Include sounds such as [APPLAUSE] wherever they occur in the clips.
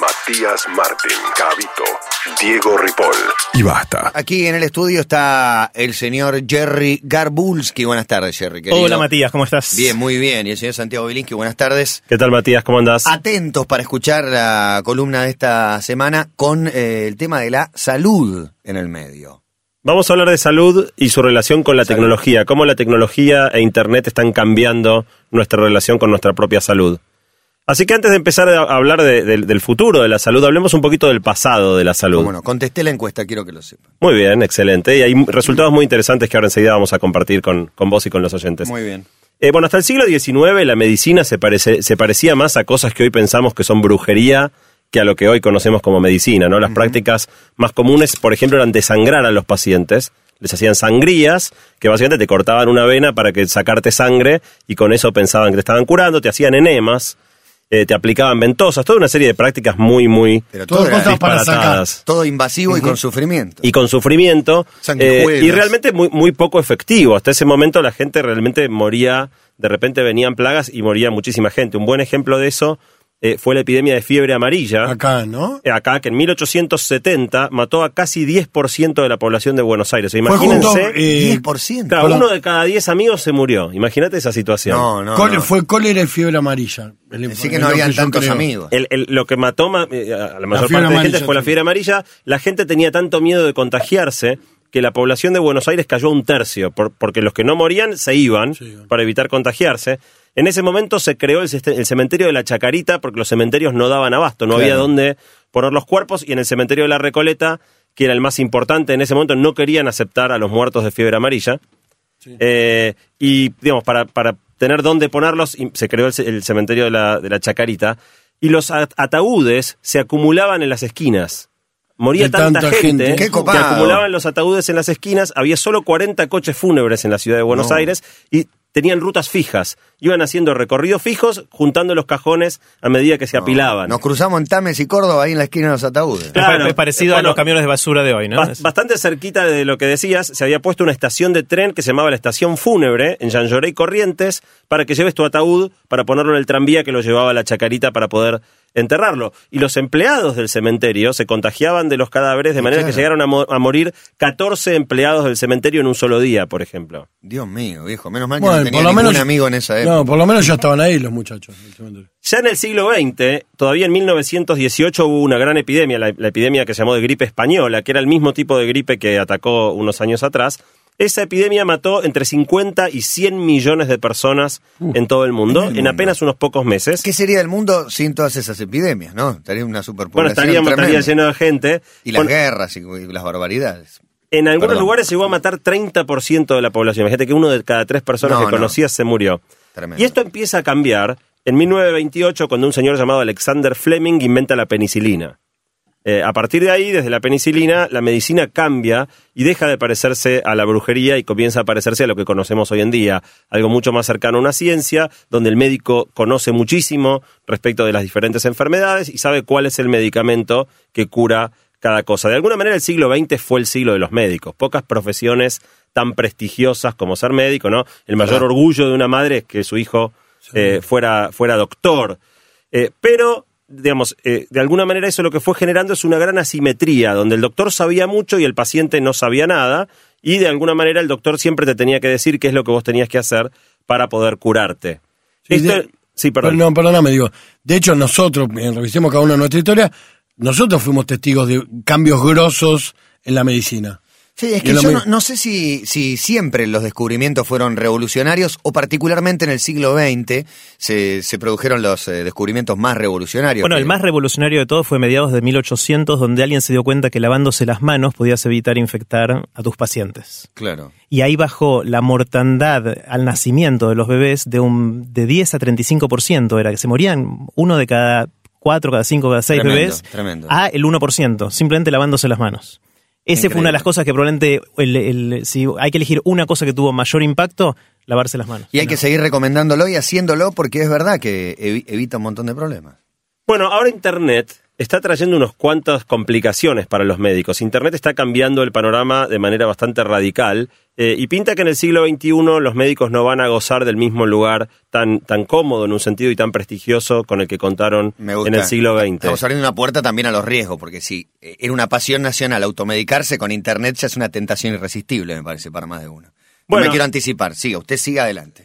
Matías Martín, Cabito, Diego Ripoll y basta. Aquí en el estudio está el señor Jerry Garbulski. Buenas tardes, Jerry. querido. Hola Matías, ¿cómo estás? Bien, muy bien. Y el señor Santiago Bilinsky, buenas tardes. ¿Qué tal Matías? ¿Cómo andás? Atentos para escuchar la columna de esta semana con eh, el tema de la salud en el medio. Vamos a hablar de salud y su relación con la tecnología, cómo la tecnología e Internet están cambiando nuestra relación con nuestra propia salud. Así que antes de empezar a hablar de- del- del futuro de la salud, hablemos un poquito del pasado de la salud. Bueno, contesté la encuesta, quiero que lo sepa. Muy bien, excelente. Y hay resultados muy interesantes que ahora enseguida vamos a compartir con, con vos y con los oyentes. Muy bien. Eh, bueno, hasta el siglo XIX la medicina se, parece, se parecía más a cosas que hoy pensamos que son brujería que a lo que hoy conocemos como medicina, ¿no? Las prácticas más comunes, por ejemplo, eran desangrar a los pacientes. Les hacían sangrías, que básicamente te cortaban una vena para que sacarte sangre y con eso pensaban que te estaban curando, te hacían enemas, eh, te aplicaban ventosas, toda una serie de prácticas muy, muy Pero todo, Todo para invasivo y con sufrimiento. y con sufrimiento eh, y realmente muy, muy poco efectivo. Hasta ese momento la gente realmente moría, de repente venían plagas y moría muchísima gente. Un buen ejemplo de eso eh, fue la epidemia de fiebre amarilla. Acá, ¿no? eh, Acá, que en 1870 mató a casi 10% de la población de Buenos Aires. Sea, Fue junto, imagínense, eh, 10%. claro, la- uno de cada 10 amigos se murió. Imagínate esa situación. No, no, col- no. Fue cólera y fiebre amarilla. Así que no lo habían tantos creo. amigos. El- el- lo que mató ma- a la mayor parte de gente amarilla fue la fiebre amarilla. La gente tenía tanto miedo de contagiarse que la población de Buenos Aires cayó un tercio, por- porque los que no morían se iban Se iban. para evitar contagiarse. En ese momento se creó el, cementerio de la Chacarita porque los cementerios no daban abasto, no Claro. había dónde poner los cuerpos y en el cementerio de la Recoleta, que era el más importante en ese momento, no querían aceptar a los muertos de fiebre amarilla. Eh, y, digamos, para, para tener dónde ponerlos, se creó el, ce- el cementerio de la, de la Chacarita. Y los ataúdes se acumulaban en las esquinas. Moría tanta, tanta gente, que acumulaban los ataúdes en las esquinas. Había solo 40 coches fúnebres en la ciudad de Buenos No. Aires y tenían rutas fijas. Iban haciendo recorridos fijos, juntando los cajones a medida que se apilaban. Nos cruzamos en Tames y Córdoba ahí en la esquina de los ataúdes. Claro. es parecido Bueno, a los camiones de basura de hoy, ¿no? Bas- Bastante cerquita de lo que decías, se había puesto una estación de tren que se llamaba la estación fúnebre en Jean Lloré y Corrientes para que lleves tu ataúd para ponerlo en el tranvía que lo llevaba a la chacarita para poder enterrarlo. Y los empleados del cementerio se contagiaban de los cadáveres de manera claro. que llegaron a, mo- a morir 14 empleados del cementerio en un solo día, por ejemplo. Dios mío, viejo. Menos mal que Bueno, no tenía por lo ningún menos. amigo en esa época. No, por lo menos ya estaban ahí los muchachos. del cementerio. Ya en el siglo XX, todavía en 1918 hubo una gran epidemia, la, la epidemia que se llamó de gripe española, que era el mismo tipo de gripe que atacó unos años atrás. Esa epidemia mató entre 50 y 100 millones de personas en todo el mundo en, apenas unos pocos meses. ¿Qué sería el mundo sin todas esas epidemias, no? Estaría una Bueno, superpoblación estaríamos, estaría lleno de gente. Y las guerras y, y las barbaridades. en algunos Perdón. lugares llegó a matar 30% de la población. Imagínate que uno de cada tres personas No, que no. conocías se murió. Tremendo. Y esto empieza a cambiar en 1928 cuando un señor llamado Alexander Fleming inventa la penicilina. Eh, a partir de ahí, desde la penicilina, la medicina cambia y deja de parecerse a la brujería y comienza a parecerse a lo que conocemos hoy en día, algo mucho más cercano a una ciencia, donde el médico conoce muchísimo respecto de las diferentes enfermedades y sabe cuál es el medicamento que cura cada cosa. De alguna manera el siglo XX fue el siglo de los médicos. Pocas profesiones tan prestigiosas como ser médico, ¿no? El mayor orgullo de una madre es que su hijo eh, fuera, fuera doctor. Eh, pero, digamos, eh, de alguna manera eso lo que fue generando es una gran asimetría, donde el doctor sabía mucho y el paciente no sabía nada, y de alguna manera el doctor siempre te tenía que decir qué es lo que vos tenías que hacer para poder curarte. Sí, Esto- de- sí, perdón. No, perdóname, digo. De hecho, nosotros, revisemos cada uno de nuestra historia, nosotros fuimos testigos de cambios grosos en la medicina. Sí, es que yo no, sé si, si siempre los descubrimientos fueron revolucionarios o particularmente en el siglo XX se, se produjeron los eh, descubrimientos más revolucionarios. Bueno, que- el más revolucionario de todo fue mediados de 1800, donde alguien se dio cuenta que lavándose las manos podías evitar infectar a tus pacientes. Claro. Y ahí bajó la mortandad al nacimiento de los bebés de un de 10 a 35%, era que se morían uno de cada cuatro, cada cinco, cada seis Tremendo, bebés, tremendo. a el 1%, simplemente lavándose las manos. Ese fue una de las cosas que probablemente, el- el- si hay que elegir una cosa que tuvo mayor impacto, lavarse las manos. Y hay que seguir recomendándolo y haciéndolo porque es verdad que evi- evita un montón de problemas. Bueno, ahora Internet está trayendo unas cuantas complicaciones para los médicos. Internet está cambiando el panorama de manera bastante radical eh, y pinta que en el siglo XXI los médicos no van a gozar del mismo lugar tan, tan cómodo en un sentido y tan prestigioso con el que contaron en el siglo XX. Estamos abriendo una puerta también a los riesgos, porque si eh, era una pasión nacional automedicarse con internet ya es una tentación irresistible, me parece, para más de uno. No Bueno. me quiero anticipar, siga, usted siga adelante.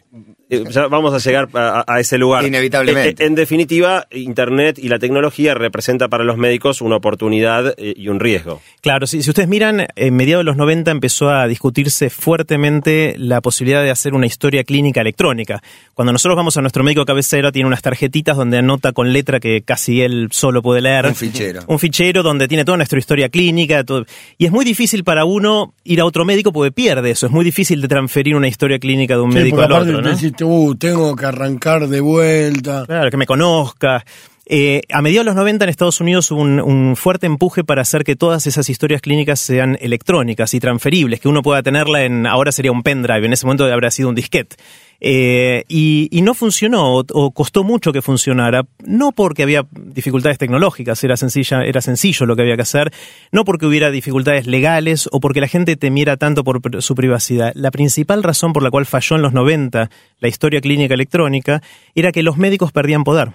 Eh, ya vamos a llegar a, a ese lugar. Inevitablemente. Eh, eh, en definitiva, Internet y la tecnología representa para los médicos una oportunidad eh, y un riesgo. Claro, si, si ustedes miran, en mediados de los 90 empezó a discutirse fuertemente la posibilidad de hacer una historia clínica electrónica. Cuando nosotros vamos a nuestro médico cabecero, tiene unas tarjetitas donde anota con letra que casi él solo puede leer. Un fichero. Un fichero donde tiene toda nuestra historia clínica. todo. Y es muy difícil para uno ir a otro médico porque pierde eso. Es muy difícil de transferir una historia clínica de un Sí, médico al otro. ¿No? decís, uh, tengo que arrancar de vuelta. Claro, que me conozca. Eh, a mediados de los 90 en Estados Unidos hubo un, fuerte empuje para hacer que todas esas historias clínicas sean electrónicas y transferibles, que uno pueda tenerla en, ahora sería un pendrive, en ese momento habría sido un disquete. Eh, y, no funcionó, o, o costó mucho que funcionara, no porque había dificultades tecnológicas, era, sencilla, era sencillo lo que había que hacer, no porque hubiera dificultades legales o porque la gente temiera tanto por su privacidad. La principal razón por la cual falló en los 90 la historia clínica electrónica era que los médicos perdían poder.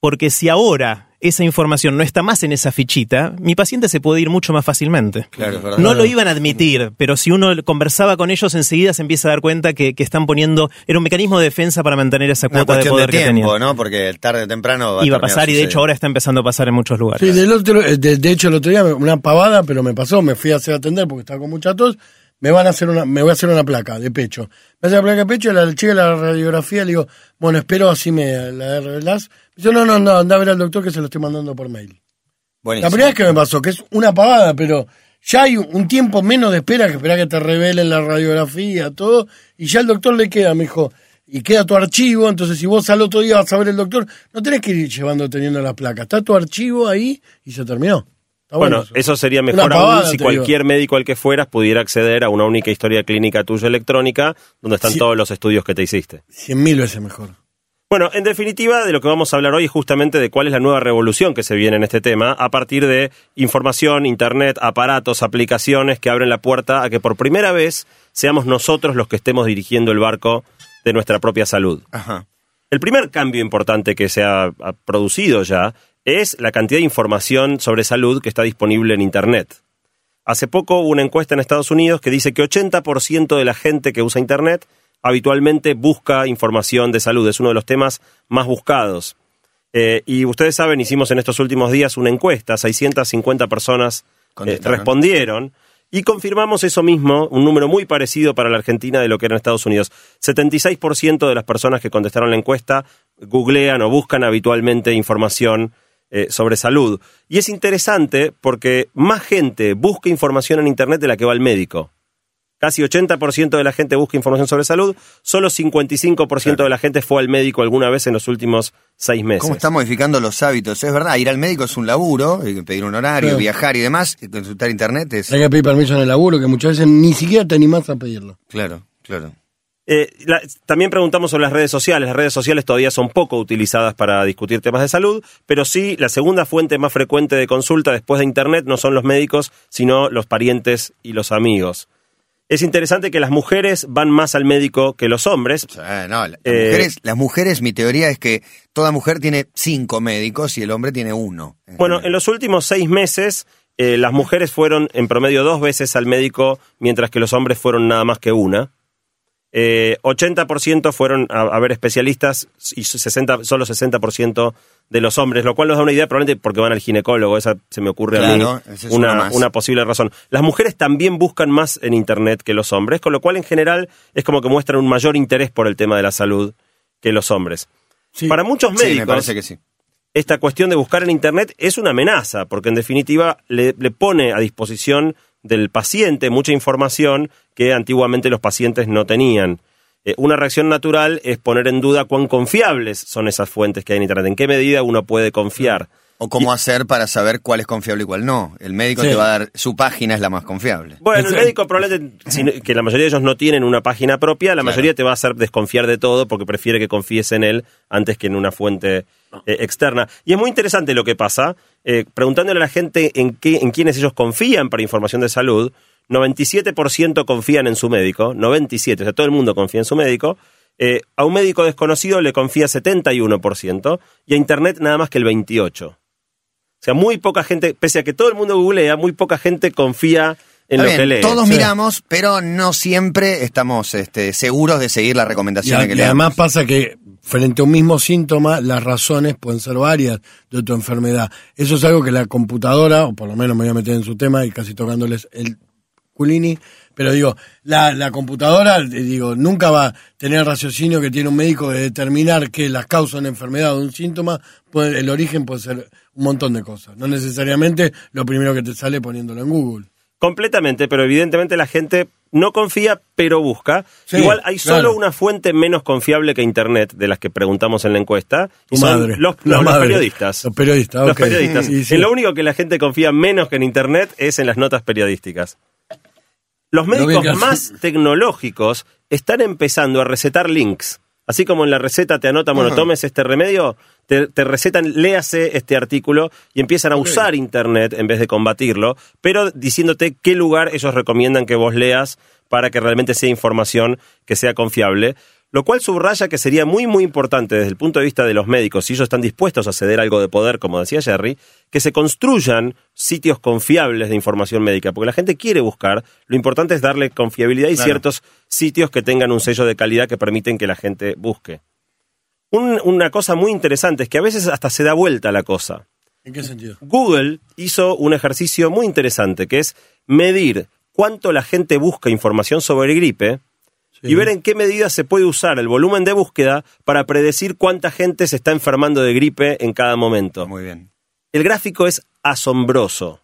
Porque si ahora esa información no está más en esa fichita, mi paciente se puede ir mucho más fácilmente. Claro. No lo iban a admitir, pero si uno conversaba con ellos, enseguida se empieza a dar cuenta que, que están poniendo. Era un mecanismo de defensa para mantener esa Una cuota de poder de que tiempo, tenían. ¿no? Porque tarde o temprano va Iba a pasar y de hecho ahora está empezando a pasar en muchos lugares. Sí, del otro, eh, de, de hecho el otro día me- una pavada, pero me pasó, me fui a hacer atender porque estaba con mucha tos, me van a hacer una, me voy a hacer una placa de pecho. Me hace la placa de pecho, y la de la radiografía le digo, bueno, espero así me la revelás. Me dice, no, no, no, anda a ver al doctor que se lo estoy mandando por mail. Buenísimo. La primera vez que me pasó, que es una pavada, pero ya hay un tiempo menos de espera que esperar que te revelen la radiografía, todo, y ya el doctor le queda, me dijo, y queda tu archivo, entonces si vos al otro día vas a ver el doctor, no tenés que ir llevando teniendo la placa, está tu archivo ahí y se terminó. Está Bueno, eso. eso sería mejor pavada, aún si cualquier médico al que fueras pudiera acceder a una única historia clínica tuya electrónica donde están todos los estudios que te hiciste. Cien mil veces mejor. Bueno, en definitiva, de lo que vamos a hablar hoy es justamente de cuál es la nueva revolución que se viene en este tema, a partir de información, internet, aparatos, aplicaciones que abren la puerta a que por primera vez seamos nosotros los que estemos dirigiendo el barco de nuestra propia salud. Ajá. El primer cambio importante que se ha, ha producido ya es la cantidad de información sobre salud que está disponible en Internet. Hace poco hubo una encuesta en Estados Unidos que dice que 80% de la gente que usa Internet habitualmente busca información de salud. Es uno de los temas más buscados. Eh, y ustedes saben, hicimos en estos últimos días una encuesta, 650 personas eh, respondieron y confirmamos eso mismo, un número muy parecido para la Argentina de lo que era en Estados Unidos. 76% de las personas que contestaron la encuesta googlean o buscan habitualmente información eh, sobre salud. Y es interesante porque más gente busca información en Internet de la que va al médico. Casi 80% de la gente busca información sobre salud, solo 55% de la gente fue al médico alguna vez en los últimos seis meses. ¿Cómo está modificando los hábitos? Es verdad, ir al médico es un laburo, hay que pedir un horario, Claro. viajar y demás, y consultar internet es... Hay que pedir permiso en el laburo, que muchas veces ni siquiera te animás a pedirlo. Claro, claro. Eh, la- también preguntamos sobre las redes sociales. Las redes sociales todavía son poco utilizadas para discutir temas de salud, pero sí la segunda fuente más frecuente de consulta después de Internet no son los médicos, sino los parientes y los amigos. Es interesante que las mujeres van más al médico que los hombres. No, la- las, Eh, mujeres, las mujeres, mi teoría es que toda mujer tiene cinco médicos y el hombre tiene uno. en Bueno, general. en los últimos seis meses, eh, las mujeres fueron en promedio dos veces al médico, mientras que los hombres fueron nada más que una. Eh, 80% fueron a, a ver especialistas y 60, solo 60% de los hombres, lo cual nos da una idea probablemente porque van al ginecólogo, esa se me ocurre a mí es una una, posible razón. Las mujeres también buscan más en Internet que los hombres, con lo cual en general es como que muestran un mayor interés por el tema de la salud que los hombres. Sí. Para muchos Sí, médicos, me parece que sí. esta cuestión de buscar en Internet es una amenaza, porque en definitiva le, le pone a disposición del paciente mucha información que antiguamente los pacientes no tenían. Eh, una reacción natural es poner en duda cuán confiables son esas fuentes que hay en Internet, en qué medida uno puede confiar. O cómo hacer para saber cuál es confiable y cuál no. El médico Sí. te va a dar, su página es la más confiable. Bueno, el médico probablemente, que la mayoría de ellos no tienen una página propia, la Claro. mayoría te va a hacer desconfiar de todo porque prefiere que confíes en él antes que en una fuente eh, externa. Y es muy interesante lo que pasa, eh, preguntándole a la gente en, qué, en quiénes ellos confían para información de salud. 97% confían en su médico, 97%, o sea, todo el mundo confía en su médico. Eh, a un médico desconocido le confía 71% y a Internet nada más que el 28%. O sea, muy poca gente, pese a que todo el mundo googlea, muy poca gente confía en Está lo bien, que lee. Todos Sí. miramos, pero no siempre estamos este, seguros de seguir la Y, recomendación a- que y le además damos. pasa que frente a un mismo síntoma, las razones pueden ser varias de tu enfermedad. Eso es algo que la computadora, o por lo menos me voy a meter en su tema y casi tocándoles el culini, pero digo, la, la computadora, eh, digo, nunca va a tener el raciocinio que tiene un médico de determinar que las causas de una enfermedad o de un síntoma, puede- el origen puede ser un montón de cosas. No necesariamente lo primero que te sale poniéndolo en Google. Completamente, pero evidentemente la gente no confía, pero busca. Sí, Igual hay claro. solo una fuente menos confiable que Internet, de las que preguntamos en la encuesta, y son madre. los, no, los periodistas. Los periodistas, Los ok. periodistas. [LAUGHS] Sí, sí. En lo único que la gente confía menos que en Internet es en las notas periodísticas. Los médicos más tecnológicos están empezando a recetar links. Así como en la receta te anotan, bueno, tomes este remedio, te, te recetan, léase este artículo y empiezan a usar Internet en vez de combatirlo, pero diciéndote qué lugar ellos recomiendan que vos leas para que realmente sea información que sea confiable. Lo cual subraya que sería muy, muy importante desde el punto de vista de los médicos, si ellos están dispuestos a ceder algo de poder, como decía Jerry, que se construyan sitios confiables de información médica, porque la gente quiere buscar, lo importante es darle confiabilidad y Claro. ciertos sitios que tengan un sello de calidad que permiten que la gente busque. Un- una cosa muy interesante es que a veces hasta se da vuelta la cosa. ¿En qué sentido? Google hizo un ejercicio muy interesante, que es medir cuánto la gente busca información sobre gripe y ver en qué medida se puede usar el volumen de búsqueda para predecir cuánta gente se está enfermando de gripe en cada momento. Muy bien. El gráfico es asombroso.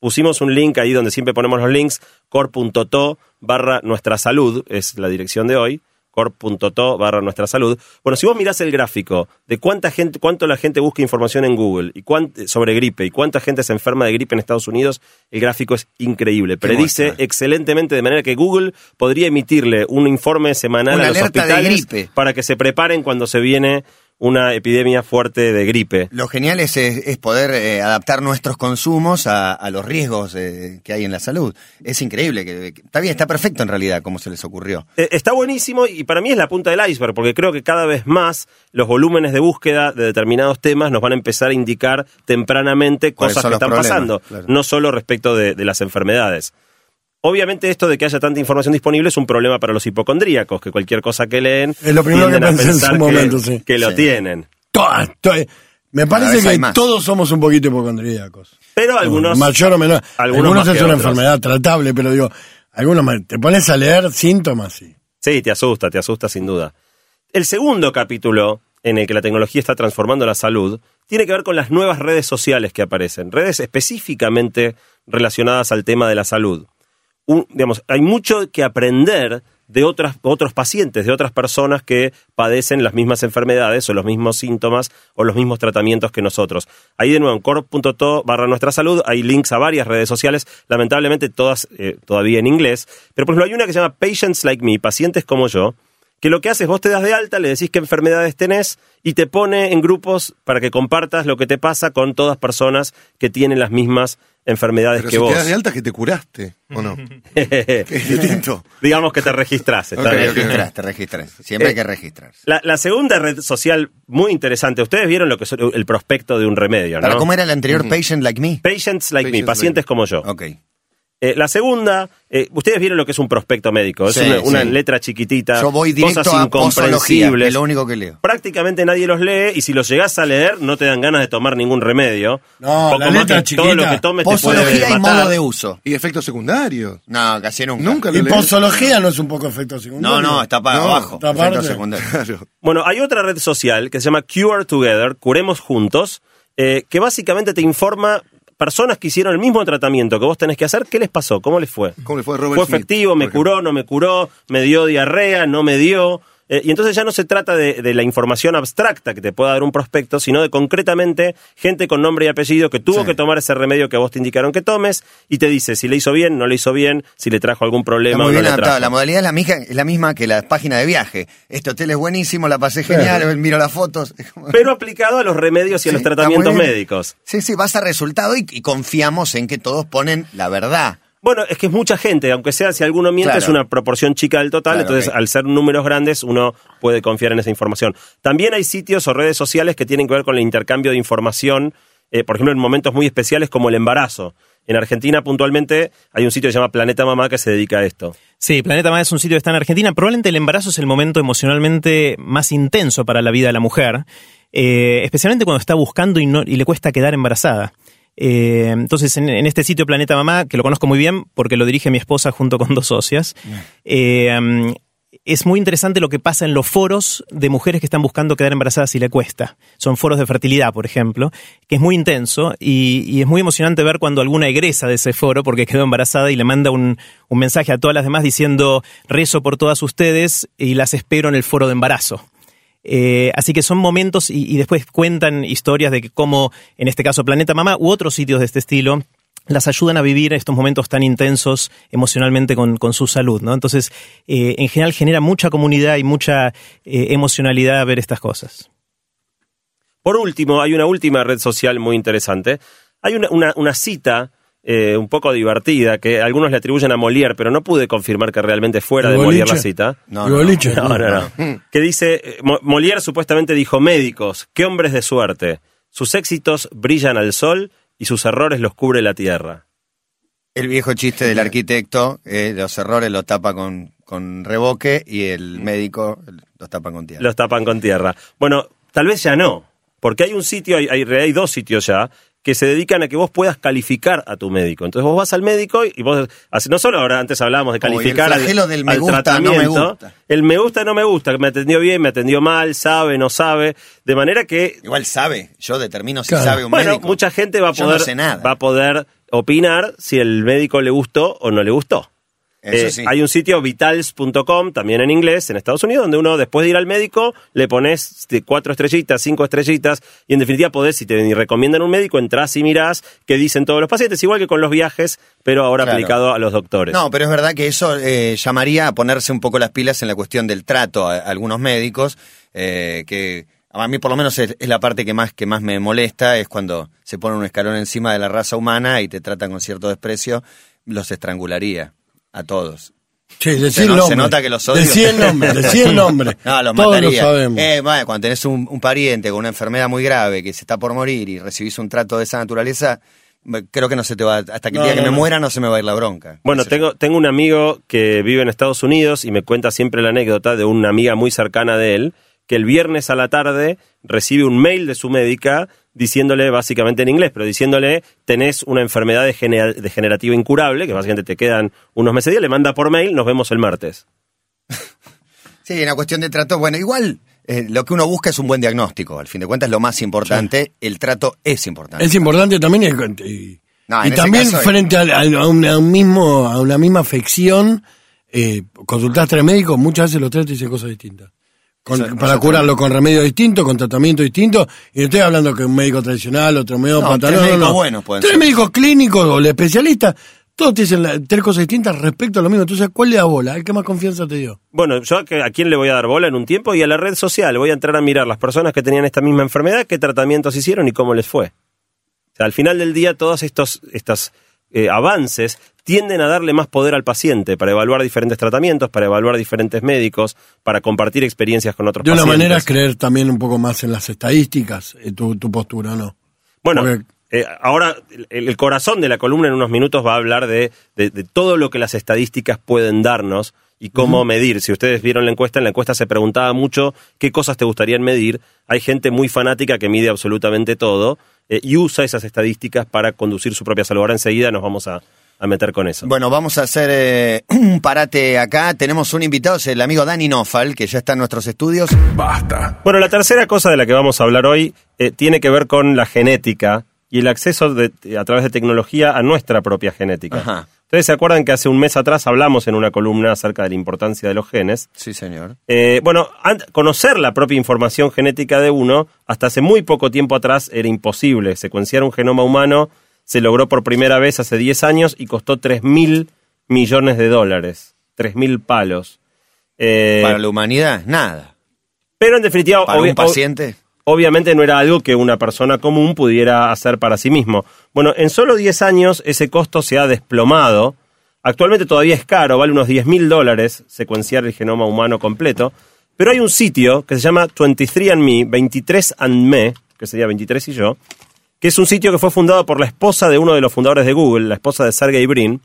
Pusimos un link ahí donde siempre ponemos los links, core.to barra nuestra salud, es la dirección de hoy, core.to barra nuestra salud. Bueno, si vos mirás el gráfico de cuánta gente, cuánto la gente busca información en Google y sobre gripe y cuánta gente se enferma de gripe en Estados Unidos, el gráfico es increíble. Predice muestra? excelentemente de manera que Google podría emitirle un informe semanal Una a los hospitales gripe. para que se preparen cuando se viene una epidemia fuerte de gripe. Lo genial es, es- es poder eh, adaptar nuestros consumos a, a los riesgos eh, que hay en la salud. Es increíble. Que, que- está bien, está perfecto en realidad, como se les ocurrió. Eh, Está buenísimo y para mí es la punta del iceberg, porque creo que cada vez más los volúmenes de búsqueda de determinados temas nos van a empezar a indicar tempranamente ¿Cuáles cosas que están pasando, Claro. no solo respecto de, de las enfermedades. Obviamente esto de que haya tanta información disponible es un problema para los hipocondríacos, que cualquier cosa que leen Es lo primero que pensé en su pensar que- momento, sí. que lo Sí. tienen. Todas, Me parece que todos somos un poquito hipocondríacos. Pero algunos... Mayor o menor. algunos es una otros. enfermedad tratable, pero digo, algunos más- te pones a leer síntomas sí. Sí, te asusta, te asusta sin duda. El segundo capítulo en el que la tecnología está transformando la salud tiene que ver con las nuevas redes sociales que aparecen, redes específicamente relacionadas al tema de la salud. Hay mucho que aprender de otras, otros pacientes, de otras personas que padecen las mismas enfermedades o los mismos síntomas o los mismos tratamientos que nosotros. Ahí de nuevo en corp.to barra nuestra salud hay links a varias redes sociales, lamentablemente todas eh, todavía en inglés, pero por ejemplo hay una que se llama Patients Like Me, pacientes como yo, que lo que hace es vos te das de alta, le decís qué enfermedades tenés y te pone en grupos para que compartas lo que te pasa con todas personas que tienen las mismas enfermedades Pero que si vos. te das de alta que te curaste, ¿o no? [LAUGHS] es distinto. [LAUGHS] Digamos que te registrás. está Ok, bien. ok. Registras, te registras. Siempre Eh, hay que registrar. La, la segunda red social muy interesante, ustedes vieron lo que es el prospecto de un remedio, Para, ¿no? ¿Cómo era el anterior? Patient Like Me. Patients like me, pacientes like como yo. Ok. Eh, la segunda, eh, ustedes vieron lo que es un prospecto médico, es Sí, una, una sí. letra chiquitita, Yo voy directo cosas a posología, incomprensibles. es lo único que leo. Prácticamente nadie los lee y si los llegás a leer no te dan ganas de tomar ningún remedio. No, Poco la letra que todo lo chiquita. que tomes te puede Posología y matar. modo de uso. ¿Y efectos secundarios? No, casi nunca. Nunca lo Y posología no es un poco efecto secundario. No, no, está para No, abajo. está efecto secundario. Bueno, hay otra red social que se llama Cure Together, Curemos Juntos, eh, que básicamente te informa personas que hicieron el mismo tratamiento que vos tenés que hacer, ¿qué les pasó? ¿Cómo les fue? ¿Cómo le fue Robert ¿Fue Smith, efectivo? ¿Me curó? ¿No me curó? ¿Me dio diarrea? ¿No me dio? Eh, y entonces ya no se trata de, de la información abstracta que te pueda dar un prospecto, sino de concretamente gente con nombre y apellido que tuvo Sí. que tomar ese remedio que a vos te indicaron que tomes y te dice si le hizo bien, no le hizo bien, si le trajo algún Está problema muy o no bien le adaptado. trajo. La modalidad es la, misma, es la misma que la página de viaje. Este hotel es buenísimo, la pasé genial, [LAUGHS] miro las fotos. Pero aplicado a los remedios y a los tratamientos médicos. Sí, sí, vas a resultado y, y confiamos en que todos ponen la verdad. Bueno, es que es mucha gente, aunque sea si alguno miente, Claro. es una proporción chica del total, Claro, entonces al ser números grandes uno puede confiar en esa información. También hay sitios o redes sociales que tienen que ver con el intercambio de información, eh, por ejemplo, en momentos muy especiales como el embarazo. En Argentina, puntualmente, hay un sitio que se llama Planeta Mamá que se dedica a esto. Sí, Planeta Más es un sitio que está en Argentina. Probablemente el embarazo es el momento emocionalmente más intenso para la vida de la mujer, eh, especialmente cuando está buscando y, no, y le cuesta quedar embarazada. Eh, entonces, en, en este sitio Planeta Mamá, que lo conozco muy bien porque lo dirige mi esposa junto con dos socias, eh, um, es muy interesante lo que pasa en los foros de mujeres que están buscando quedar embarazadas y le cuesta. Son foros de fertilidad, por ejemplo, que es muy intenso y, y es muy emocionante ver cuando alguna egresa de ese foro porque quedó embarazada y le manda un, un mensaje a todas las demás diciendo rezo por todas ustedes y las espero en el foro de embarazo. Eh, así que son momentos y, después cuentan historias de que cómo, en este caso Planeta Mamá u otros sitios de este estilo, las ayudan a vivir estos momentos tan intensos emocionalmente con, con su salud, ¿no? Entonces, eh, en general genera mucha comunidad y mucha eh, emocionalidad ver estas cosas. Por último, hay una última red social muy interesante. Hay una- una cita eh, un poco divertida que algunos le atribuyen a Molière, pero no pude confirmar que realmente fuera ¿El de Molière la cita. No, no, no. boliche. No, no, no. Que dice, eh, Mo- Molière supuestamente dijo, médicos, qué hombres de suerte. Sus éxitos brillan al sol y sus errores los cubre la tierra. El viejo chiste del arquitecto, eh, los errores los tapa con, con revoque y el médico los tapa con tierra. Los tapan con tierra. Bueno, tal vez ya no, porque hay un sitio, hay, hay, hay dos sitios ya, que se dedican a que vos puedas calificar a tu médico. Entonces vos vas al médico y vos, así- no solo ahora, antes hablábamos de y el calificar al, del me al gusta, no me tratamiento. gusta. El me gusta, no me gusta, que me atendió bien, me atendió mal, sabe, no sabe, de manera que Igual sabe, yo determino si Claro. sabe un bueno, médico. mucha gente va a poder no sé nada. va a poder opinar si el médico le gustó o no le gustó. Eso Eh. Hay un sitio vitals.com, también en inglés, en Estados Unidos, donde uno después de ir al médico le pones cuatro estrellitas, cinco estrellitas, y en definitiva podés, si te recomiendan un médico, entras y mirás qué dicen todos los pacientes, igual que con los viajes, pero ahora Claro. aplicado a los doctores. No, pero es verdad que eso eh, llamaría a ponerse un poco las pilas en la cuestión del trato a, a algunos médicos, eh, que a mí por lo menos es, es la parte que más, que más me molesta, es cuando se pone un escalón encima de la raza humana y te tratan con cierto desprecio, los estrangularía a todos. Sí, Se, no- se nota que los odio. Decí el nombre, decí el nombre. [LAUGHS] No, los Todos mataría. lo sabemos. Eh, bueno, cuando tenés un, un pariente con una enfermedad muy grave que se está por morir y recibís un trato de esa naturaleza, creo que no se te va, hasta que el No, día que me no. muera no se me va a ir la bronca. Bueno, tengo, tengo un amigo que vive en Estados Unidos y me cuenta siempre la anécdota de una amiga muy cercana de él, que el viernes a la tarde recibe un mail de su médica diciéndole, básicamente en inglés, pero diciéndole, tenés una enfermedad degener- degenerativa incurable, que básicamente te quedan unos meses de día, le manda por mail, nos vemos el martes. [LAUGHS] Sí, una cuestión de trato. Bueno, igual eh, lo que uno busca es un buen diagnóstico. Al fin de cuentas, lo más importante, el trato es importante. Es importante también el- y, No, también caso frente a, a- a un, a un mismo a una misma afección eh, consultás tres médicos muchas veces los tres te dicen cosas distintas Con- Eso- para eso curarlo con remedios distintos con tratamiento distinto y no estoy hablando que un médico tradicional otro tres médicos buenos pueden tres ser. médicos clínicos o el especialista todos te dicen la- tres cosas distintas respecto a lo mismo entonces ¿cuál le da bola? ¿el que más confianza te dio? Bueno, yo a, quién le voy a dar bola en un tiempo y a la red social voy a entrar a mirar las personas que tenían esta misma enfermedad, qué tratamientos hicieron y cómo les fue. O sea, al final del día todos estos, estos eh, avances tienden a darle más poder al paciente para evaluar diferentes tratamientos, para evaluar diferentes médicos, para compartir experiencias con otros de una pacientes. manera es creer también un poco más en las estadísticas eh, tu, tu postura ¿no? Bueno, Porque- eh, ahora el, el corazón de la columna en unos minutos va a hablar de, de- de todo lo que las estadísticas pueden darnos y cómo medir. Si ustedes vieron la encuesta, en la encuesta se preguntaba mucho qué cosas te gustarían medir. Hay gente muy fanática que mide absolutamente todo eh, y usa esas estadísticas para conducir su propia salud. Ahora enseguida nos vamos a, a meter con eso. Bueno, vamos a hacer eh, [CLEARS THROAT] un parate acá. Tenemos un invitado, es el amigo Dani Nofal, que ya está en nuestros estudios. Basta. Bueno, la tercera cosa de la que vamos a hablar hoy eh, tiene que ver con la genética y el acceso de- a través de tecnología a nuestra propia genética. Ajá. Ustedes se acuerdan que hace un mes atrás hablamos en una columna acerca de la importancia de los genes. Sí, señor. Eh, bueno, conocer la propia información genética de uno, hasta hace muy poco tiempo atrás era imposible. Secuenciar un genoma humano se logró por primera vez hace 10 años y costó 3 mil millones de dólares. 3 mil palos. Eh, Para la humanidad, nada. pero en definitiva, Para un paciente, obviamente no era algo que una persona común pudiera hacer para sí mismo. Bueno, en solo 10 años ese costo se ha desplomado. Actualmente todavía es caro, vale unos 10 mil dólares secuenciar el genoma humano completo. Pero hay un sitio que se llama 23andMe, 23andMe, que sería 23 y yo, que es un sitio que fue fundado por la esposa de uno de los fundadores de Google, la esposa de Sergey Brin,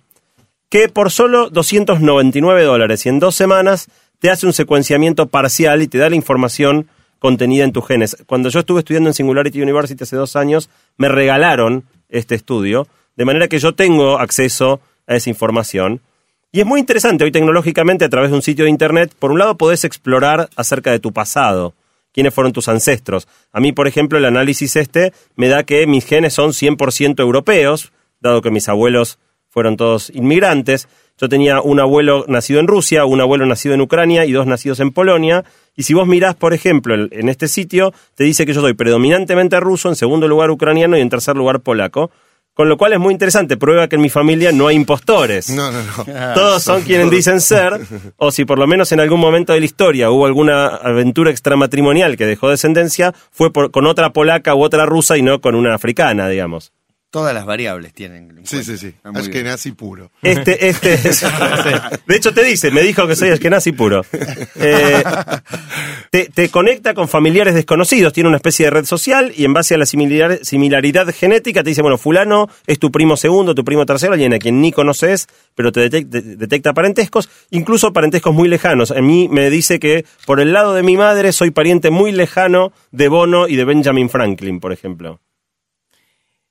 que por solo 299 dólares y en dos semanas te hace un secuenciamiento parcial y te da la información contenida en tus genes. Cuando yo estuve estudiando en Singularity University hace dos años, me regalaron este estudio, de manera que yo tengo acceso a esa información. Y es muy interesante, hoy tecnológicamente a través de un sitio de internet, por un lado podés explorar acerca de tu pasado, quiénes fueron tus ancestros. A mí, por ejemplo, el análisis este me da que mis genes son 100% europeos, dado que mis abuelos fueron todos inmigrantes. Yo tenía un abuelo nacido en Rusia, un abuelo nacido en Ucrania y dos nacidos en Polonia. Y si vos mirás, por ejemplo, en este sitio, te dice que yo soy predominantemente ruso, en segundo lugar ucraniano y en tercer lugar polaco. Con lo cual es muy interesante, prueba que en mi familia no hay impostores. No, no, no. Todos son quienes dicen ser, o si por lo menos en algún momento de la historia hubo alguna aventura extramatrimonial que dejó descendencia, fue por- con otra polaca u otra rusa y no con una africana, digamos. Todas las variables tienen. en Sí, sí, sí. Es que nazi puro. Este, este es- [LAUGHS] De hecho, te dice, me dijo que soy askenazi puro. Eh, te, te conecta con familiares desconocidos, tiene una especie de red social y en base a la similar- similaridad genética te dice, bueno, fulano es tu primo segundo, tu primo tercero, alguien a quien ni conoces, pero te detec- de- detecta parentescos, incluso parentescos muy lejanos. A mí me dice que por el lado de mi madre soy pariente muy lejano de Bono y de Benjamin Franklin, por ejemplo.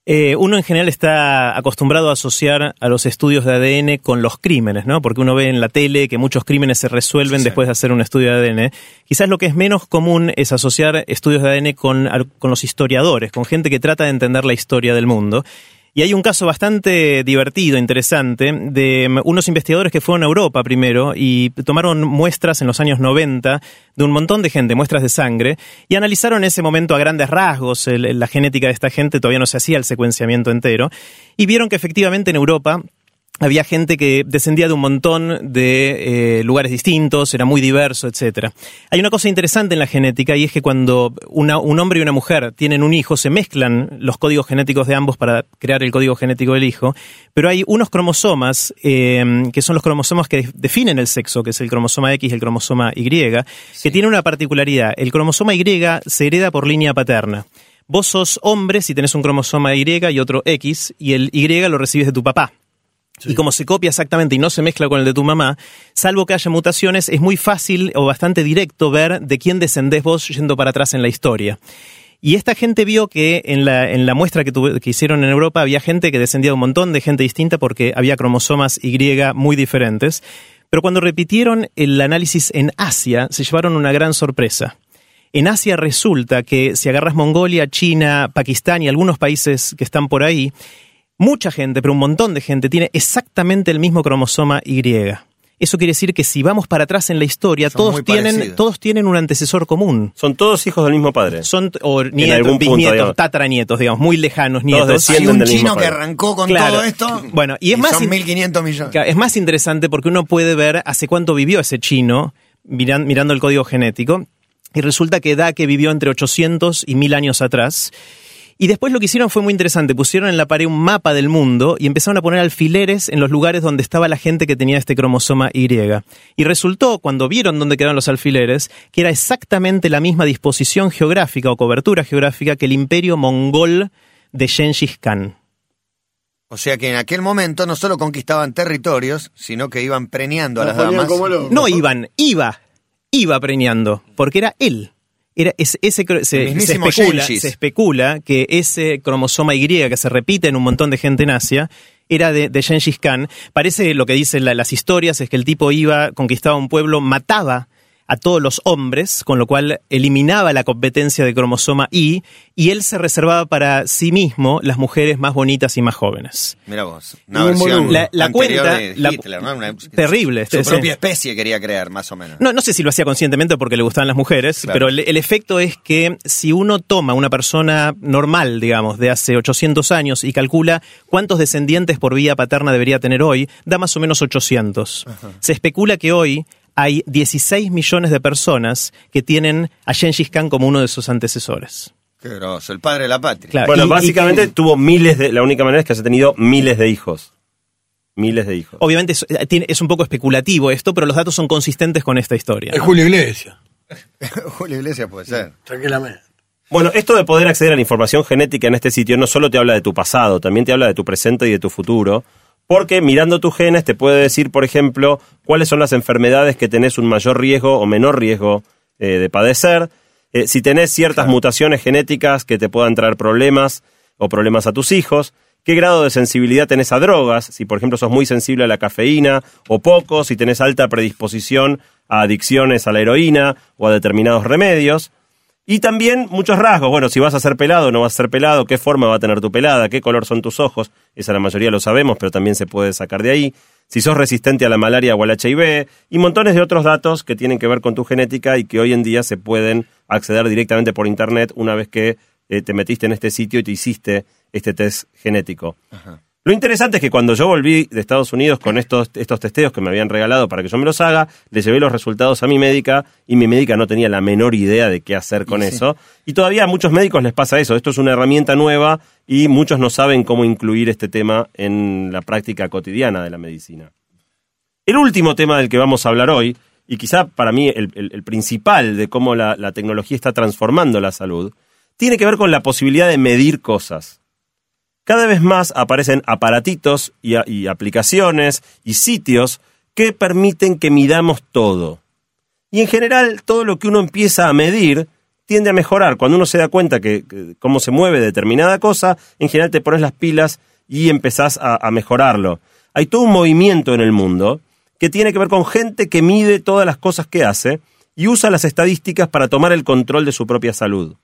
Eh, uno en general está acostumbrado a asociar a los estudios de ADN con los crímenes, ¿no? Porque uno ve en la tele que muchos crímenes se resuelven después de hacer un estudio de ADN. Quizás lo que es menos común es asociar estudios de ADN con, los historiadores, con gente que trata de entender la historia del mundo. Y hay un caso bastante divertido, interesante, de mm, unos investigadores que fueron a Europa primero y tomaron muestras en los años 90 de un montón de gente, muestras de sangre, y analizaron en ese momento a grandes rasgos la genética de esta gente, todavía no se hacía el secuenciamiento entero, y vieron que efectivamente en Europa había gente que descendía de un montón de eh, lugares distintos, era muy diverso, etcétera. Hay una cosa interesante en la genética y es que cuando una- un hombre y una mujer tienen un hijo, se mezclan los códigos genéticos de ambos para crear el código genético del hijo, pero hay unos cromosomas eh, que son los cromosomas que definen el sexo, que es el cromosoma X y el cromosoma Y, que tienen una particularidad. El cromosoma Y se hereda por línea paterna. Vos sos hombre si tenés un cromosoma Y y otro X, y el Y lo recibes de tu papá. Y como se copia exactamente y no se mezcla con el de tu mamá, salvo que haya mutaciones, es muy fácil o bastante directo ver de quién descendés vos yendo para atrás en la historia. Y esta gente vio que en la, en la muestra que, que hicieron en Europa había gente que descendía de un montón de gente distinta porque había cromosomas Y muy diferentes. Pero cuando repitieron el análisis en Asia, se llevaron una gran sorpresa. En Asia resulta que si agarras Mongolia, China, Pakistán y algunos países que están por ahí, mucha gente, pero un montón de gente, tiene exactamente el mismo cromosoma Y. Eso quiere decir que si vamos para atrás en la historia, Son todos tienen, parecidos. todos tienen un antecesor común. Son todos hijos del mismo padre. Son o algún nietos, punto, bisnietos, digamos. tataranietos, digamos, muy lejanos nietos. Hay un del mismo chino que padre. arrancó con Claro. todo esto. Bueno, y es más Son in- 1.500 millones. Claro, Es más interesante porque uno puede ver hace cuánto vivió ese chino miran- mirando el código genético y resulta que da que vivió entre 800 y 1000 años atrás. Y después lo que hicieron fue muy interesante. Pusieron en la pared un mapa del mundo y empezaron a poner alfileres en los lugares donde estaba la gente que tenía este cromosoma Y. Y resultó, cuando vieron dónde quedaban los alfileres, que era exactamente la misma disposición geográfica o cobertura geográfica que el imperio mongol de Genghis Khan. O sea que en aquel momento no solo conquistaban territorios, sino que iban preñando a las damas. No iban, iba, iba preñando, porque era él. Era ese, ese se, se especula, se especula que ese cromosoma Y que se repite en un montón de gente en Asia era de, de Genghis Khan. Parece lo que dicen la- las historias es que el tipo iba, conquistaba un pueblo, mataba a todos los hombres, con lo cual eliminaba la competencia de cromosoma Y, y él se reservaba para sí mismo las mujeres más bonitas y más jóvenes. Mira vos, una versión La- la anterior cuenta- de la- Hitler, ¿no? Una- Terrible, Su sí, sí. propia especie quería crear, más o menos. No, no sé si lo hacía conscientemente porque le gustaban las mujeres, Claro. pero el, el efecto es que si uno toma una persona normal, digamos, de hace 800 años y calcula cuántos descendientes por vía paterna debería tener hoy, da más o menos 800. Se especula que hoy hay 16 millones de personas que tienen a Gengis Khan como uno de sus antecesores. Qué groso, el padre de la patria. Claro, Bueno, y- básicamente y- tuvo miles de. La única manera es que haya tenido miles de hijos. Miles de hijos. Obviamente es, eh, es un poco especulativo esto, pero los datos son consistentes con esta historia. Es Julio Iglesias, [LAUGHS] Julio Iglesias puede ser. tranquilamente. Bueno, esto de poder acceder a la información genética en este sitio no solo te habla de tu pasado, también te habla de tu presente y de tu futuro, porque mirando tus genes te puede decir, por ejemplo, cuáles son las enfermedades que tenés un mayor riesgo o menor riesgo eh, de padecer, eh, si tenés ciertas mutaciones genéticas que te puedan traer problemas o problemas a tus hijos, qué grado de sensibilidad tenés a drogas, si por ejemplo sos muy sensible a la cafeína o poco, si tenés alta predisposición a adicciones a la heroína o a determinados remedios. Y también muchos rasgos. Bueno, si vas a ser pelado o no vas a ser pelado, qué forma va a tener tu pelada, qué color son tus ojos. Esa la mayoría lo sabemos, pero también se puede sacar de ahí. Si sos resistente a la malaria o al HIV. Y montones de otros datos que tienen que ver con tu genética y que hoy en día se pueden acceder directamente por internet una vez que eh, te metiste en este sitio y te hiciste este test genético. Lo interesante es que cuando yo volví de Estados Unidos con estos, estos testeos que me habían regalado para que yo me los haga, le llevé los resultados a mi médica y mi médica no tenía la menor idea de qué hacer con eso. Y todavía a muchos médicos les pasa eso. Esto es una herramienta nueva y muchos no saben cómo incluir este tema en la práctica cotidiana de la medicina. El último tema del que vamos a hablar hoy, y quizá para mí el, el- el principal de cómo la, la tecnología está transformando la salud, tiene que ver con la posibilidad de medir cosas. Cada vez más aparecen aparatitos y, aplicaciones y sitios que permiten que midamos todo. Y en general, todo lo que uno empieza a medir tiende a mejorar. Cuando uno se da cuenta que, cómo se mueve determinada cosa, en general te pones las pilas y empezás a, a mejorarlo. Hay todo un movimiento en el mundo que tiene que ver con gente que mide todas las cosas que hace y usa las estadísticas para tomar el control de su propia salud.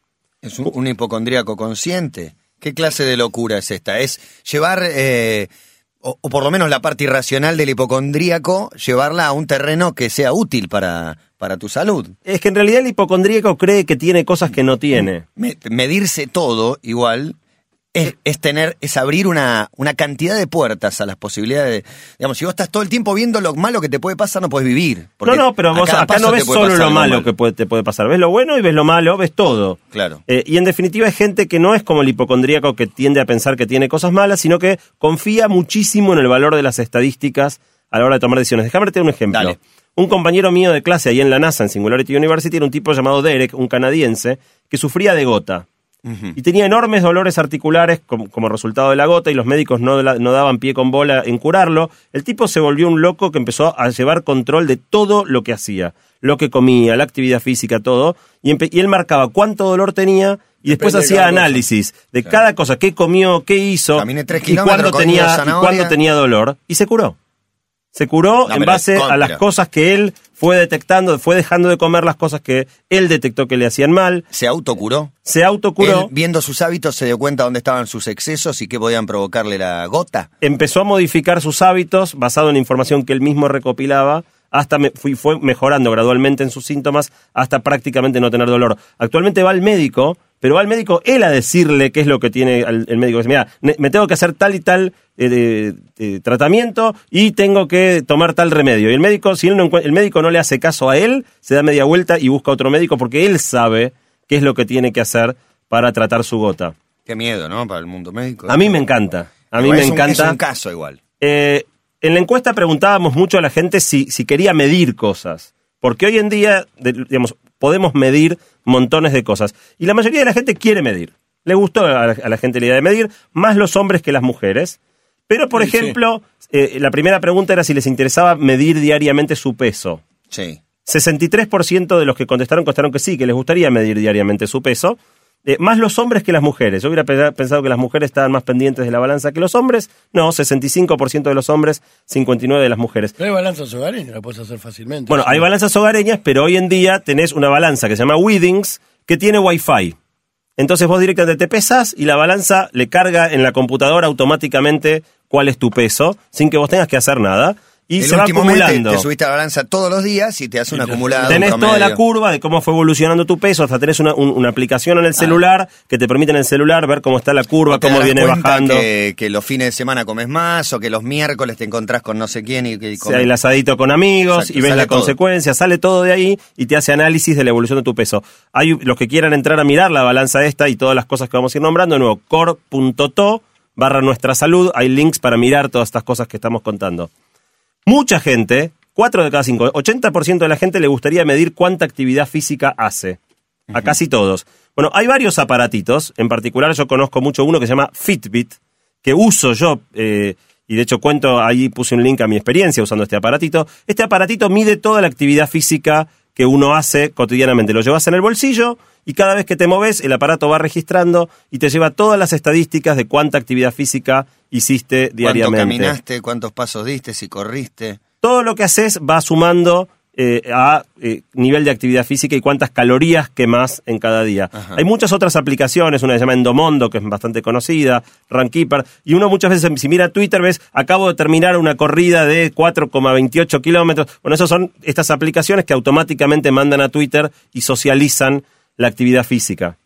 ¿Es un, un hipocondríaco consciente? ¿Qué clase de locura es esta? Es llevar, eh, o, o por lo menos la parte irracional del hipocondríaco, llevarla a un terreno que sea útil para, para tu salud. Es que en realidad el hipocondríaco cree que tiene cosas que no tiene. Me- medirse todo igual es, es tener, es abrir una, una cantidad de puertas a las posibilidades. de- digamos, si vos estás todo el tiempo viendo lo malo que te puede pasar, no puedes vivir. no, no, pero vos acá no ves solo lo malo mal. que puede- te puede pasar. Ves lo bueno y ves lo malo, ves todo. Claro. Eh, y en definitiva es gente que no es como el hipocondríaco que tiende a pensar que tiene cosas malas, sino que confía muchísimo en el valor de las estadísticas a la hora de tomar decisiones. Déjame darte un ejemplo. Dale. Un compañero mío de clase ahí en la NASA, en Singularity University, era un tipo llamado Derek, un canadiense, que sufría de gota. Y tenía enormes dolores articulares como, como resultado de la gota y los médicos no, la- no daban pie con bola en curarlo. El tipo se volvió un loco que empezó a llevar control de todo lo que hacía. Lo que comía, la actividad física, todo. Y, y él marcaba cuánto dolor tenía y después Depende de hacía cosa. análisis de cada cosa, qué comió, qué hizo y cuándo tenía, y cuándo tenía dolor. Y se curó. Se curó No, en base a las cosas que él fue detectando, fue dejando de comer las cosas que él detectó que le hacían mal. Se autocuró. Se autocuró. Él, viendo sus hábitos, se dio cuenta dónde estaban sus excesos y qué podían provocarle la gota. empezó a modificar sus hábitos basado en la información que él mismo recopilaba hasta me- fui- fue mejorando gradualmente en sus síntomas hasta prácticamente no tener dolor. Actualmente va al médico, pero va al médico él a decirle qué es lo que tiene el médico. Dice, mira, me tengo que hacer tal y tal eh, tratamiento y tengo que tomar tal remedio. Y el médico, si él no el médico no le hace caso a él, se da media vuelta y busca otro médico porque él sabe qué es lo que tiene que hacer para tratar su gota. Qué miedo, ¿no? Para el mundo médico. A mí me encanta. A mí Igual me es un- encanta. es un caso igual. Eh, en la encuesta preguntábamos mucho a la gente si, si quería medir cosas. Porque hoy en día, digamos, podemos medir montones de cosas. Y la mayoría de la gente quiere medir. Le gustó a la, a la gente la idea de medir, más los hombres que las mujeres. Pero, por Sí, sí. ejemplo, eh, la primera pregunta era si les interesaba medir diariamente su peso. Sí. 63% de los que contestaron contestaron que sí, que les gustaría medir diariamente su peso. Eh, más los hombres que las mujeres. Yo hubiera pe- pensado que las mujeres estaban más pendientes de la balanza que los hombres. No, 65% de los hombres, 59% de las mujeres. Pero hay balanzas hogareñas, la puedes hacer fácilmente. Bueno, hay balanzas hogareñas, pero hoy en día tenés una balanza que se llama Withings que tiene Wi-Fi. Entonces vos directamente te pesas y la balanza le carga en la computadora automáticamente cuál es tu peso, sin que vos tengas que hacer nada. Y el se va último mes te- acumulando. Te, subiste a la balanza todos los días y te hace un acumulado. un Tenés toda la curva de cómo fue evolucionando tu peso, hasta tenés una, un- una aplicación en Ah. el celular que te permite en el celular ver cómo está la curva, O te cómo viene bajando. Que, que los fines de semana comes más o que los miércoles te encontrás con no sé quién y que Si comes- hay el asadito con amigos Exacto, y ves la todo. consecuencia, sale todo de ahí y te hace análisis de la evolución de tu peso. Hay los que quieran entrar a mirar la balanza esta y todas las cosas que vamos a ir nombrando, de nuevo, core.to barra nuestra salud, hay links para mirar todas estas cosas que estamos contando. Mucha gente, 4 de cada 5, 80% de la gente le gustaría medir cuánta actividad física hace. A casi todos. Bueno, hay varios aparatitos, en particular yo conozco mucho uno que se llama Fitbit, que uso yo, eh, y de hecho cuento, ahí puse un link a mi experiencia usando este aparatito. Este aparatito mide toda la actividad física que uno hace cotidianamente. Lo llevas en el bolsillo y cada vez que te moves, el aparato va registrando y te lleva todas las estadísticas de cuánta actividad física hiciste ¿Cuánto diariamente. caminaste? ¿Cuántos pasos diste? Si corriste. Todo lo que haces va sumando eh, a eh, nivel de actividad física y cuántas calorías quemas en cada día. Ajá. Hay muchas otras aplicaciones, una que se llama Endomondo, que es bastante conocida, Runkeeper, y uno muchas veces, si mira Twitter, ves, acabo de terminar una corrida de 4,28 kilómetros. Bueno, esas son estas aplicaciones que automáticamente mandan a Twitter y socializan la actividad física.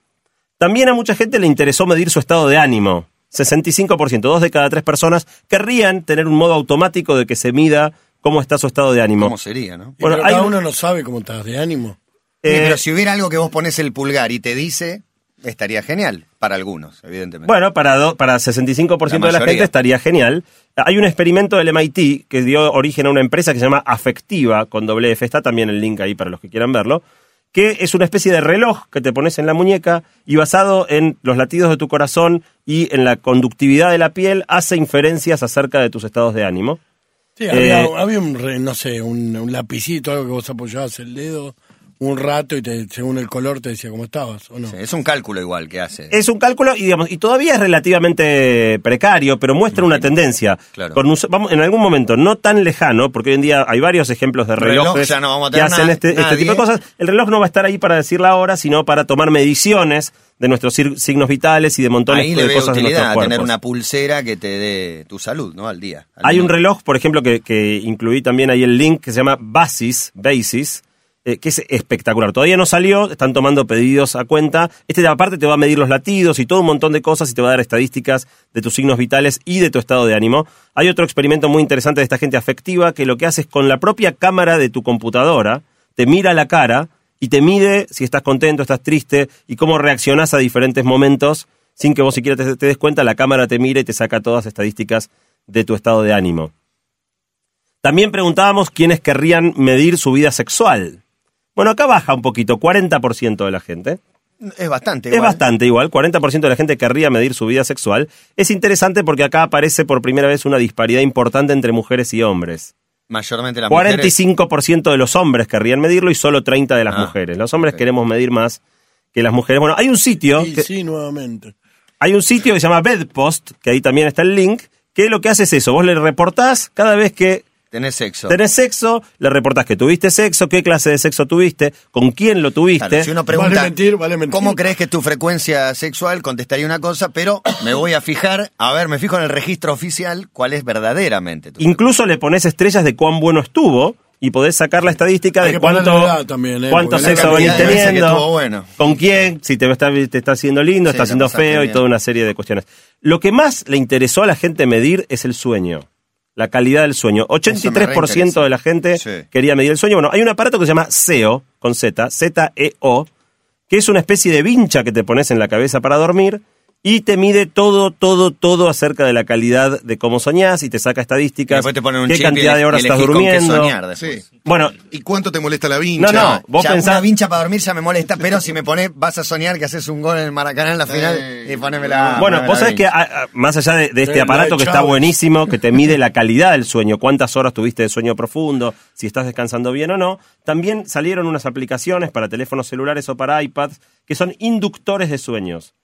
También a mucha gente le interesó medir su estado de ánimo. 65%, dos de cada tres personas querrían tener un modo automático de que se mida cómo está su estado de ánimo. ¿Cómo sería, no? Bueno, pero hay cada un- uno no sabe cómo estás de ánimo. Sí, Eh, pero si hubiera algo que vos pones el pulgar y te dice, estaría genial. Para algunos, evidentemente. Bueno, para, do- para 65% La de la gente estaría genial. Hay un experimento del MIT que dio origen a una empresa que se llama Afectiva, con doble F. Está también el link ahí para los que quieran verlo. Que es una especie de reloj que te pones en la muñeca y basado en los latidos de tu corazón y en la conductividad de la piel, hace inferencias acerca de tus estados de ánimo. Sí, había, Eh, había un, no sé, un, un lapicito, algo que vos apoyabas el dedo un rato y te, según el color te decía cómo estabas, ¿o no? Sí, es un cálculo igual que hace. Es un cálculo y digamos y todavía es relativamente precario, pero muestra una tendencia. Claro. Con un- vamos, en algún momento no tan lejano, porque hoy en día hay varios ejemplos de Reloj relojes ya no vamos a que hacen este, este tipo de cosas. El reloj no va a estar ahí para decir la hora, sino para tomar mediciones de nuestros signos vitales y de montones Ahí le de veo cosas de nuestros utilidad cuerpos. tener una pulsera que te dé tu salud, ¿no? Al día. al Hay un reloj, por ejemplo, que, que incluí también ahí el link que se llama Basis, Basis, eh, que es espectacular. Todavía no salió, están tomando pedidos a cuenta. Este aparte te va a medir los latidos y todo un montón de cosas y te va a dar estadísticas de tus signos vitales y de tu estado de ánimo. Hay otro experimento muy interesante de esta gente afectiva que lo que hace es con la propia cámara de tu computadora, te mira la cara y te mide si estás contento, estás triste y cómo reaccionás a diferentes momentos sin que vos siquiera te, te des cuenta, la cámara te mira y te saca todas las estadísticas de tu estado de ánimo. También preguntábamos quiénes querrían medir su vida sexual. Bueno, acá baja un poquito, 40% de la gente. Es bastante. Es igual. bastante igual, 40% de la gente querría medir su vida sexual. Es interesante porque acá aparece por primera vez una disparidad importante entre mujeres y hombres. Mayormente las mujeres. 45% de los hombres querrían medirlo y solo 30% de las Ah, mujeres. Los hombres queremos medir más que las mujeres. Bueno, hay un sitio Sí, que- sí, nuevamente. hay un sitio que se llama Bedpost, que ahí también está el link, que lo que hace es eso, vos le reportás cada vez que Tenés sexo. tenés sexo, le reportás que tuviste sexo, qué clase de sexo tuviste, con quién lo tuviste. Claro, si uno pregunta, Vale mentir, vale mentir. ¿cómo crees que es tu frecuencia sexual? Contestaría una cosa, pero me voy a fijar, a ver, me fijo en el registro oficial cuál es verdaderamente tu Incluso le pones estrellas de cuán bueno estuvo y podés sacar la estadística Hay de cuánto, también, ¿eh? cuánto sexo venís teniendo, bueno. con quién, si te está, te está haciendo lindo, Sí, está haciendo feo y toda una serie de cuestiones. Lo que más le interesó a la gente medir es el sueño. La calidad del sueño. 83% de la gente Sí. quería medir el sueño. Bueno, hay un aparato que se llama SEO, con Z, Z-E-O, que es una especie de vincha que te pones en la cabeza para dormir y te mide todo, todo, todo acerca de la calidad de cómo soñás y te saca estadísticas, Después te ponen un qué chip cantidad y de horas estás elegís con qué durmiendo. soñar. Sí. Bueno, ¿Y cuánto te molesta la vincha? no, no, vos ya pensás... una vincha para dormir ya me molesta, pero si me pones, vas a soñar que haces un gol en el Maracaná en la final Eh, y ponémela. Bueno, ponémela vos sabés que vincha. a- a- más allá de, de este aparato que está buenísimo, que te mide la [LAUGHS] calidad del sueño, cuántas horas tuviste de sueño profundo, si estás descansando bien o no, también salieron unas aplicaciones para teléfonos celulares o para iPads que son inductores de sueños.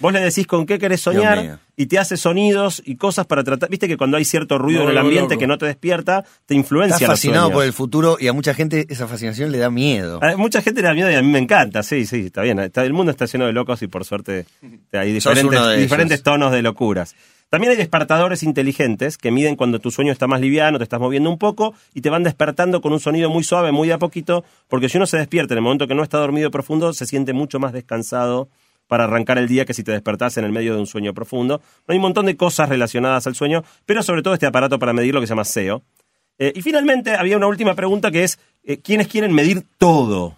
Vos le decís con qué querés soñar y te hace sonidos y cosas para tratar. Viste que cuando hay cierto ruido en el ambiente que no te despierta, te influencia. Estás fascinado por el futuro y a mucha gente esa fascinación le da miedo. A mucha gente le da miedo y a mí me encanta, sí, sí, está bien. Está- el mundo está lleno de locos y por suerte hay diferentes, diferentes tonos de locuras. También hay despertadores inteligentes que miden cuando tu sueño está más liviano, te estás moviendo un poco y te van despertando con un sonido muy suave, muy de a poquito, porque si uno se despierta en el momento que no está dormido profundo, se siente mucho más descansado para arrancar el día que si te despertás en el medio de un sueño profundo. Hay un montón de cosas relacionadas al sueño, pero sobre todo este aparato para medir lo que se llama SEO. Eh, y finalmente había una última pregunta que es, eh, ¿quiénes quieren medir todo?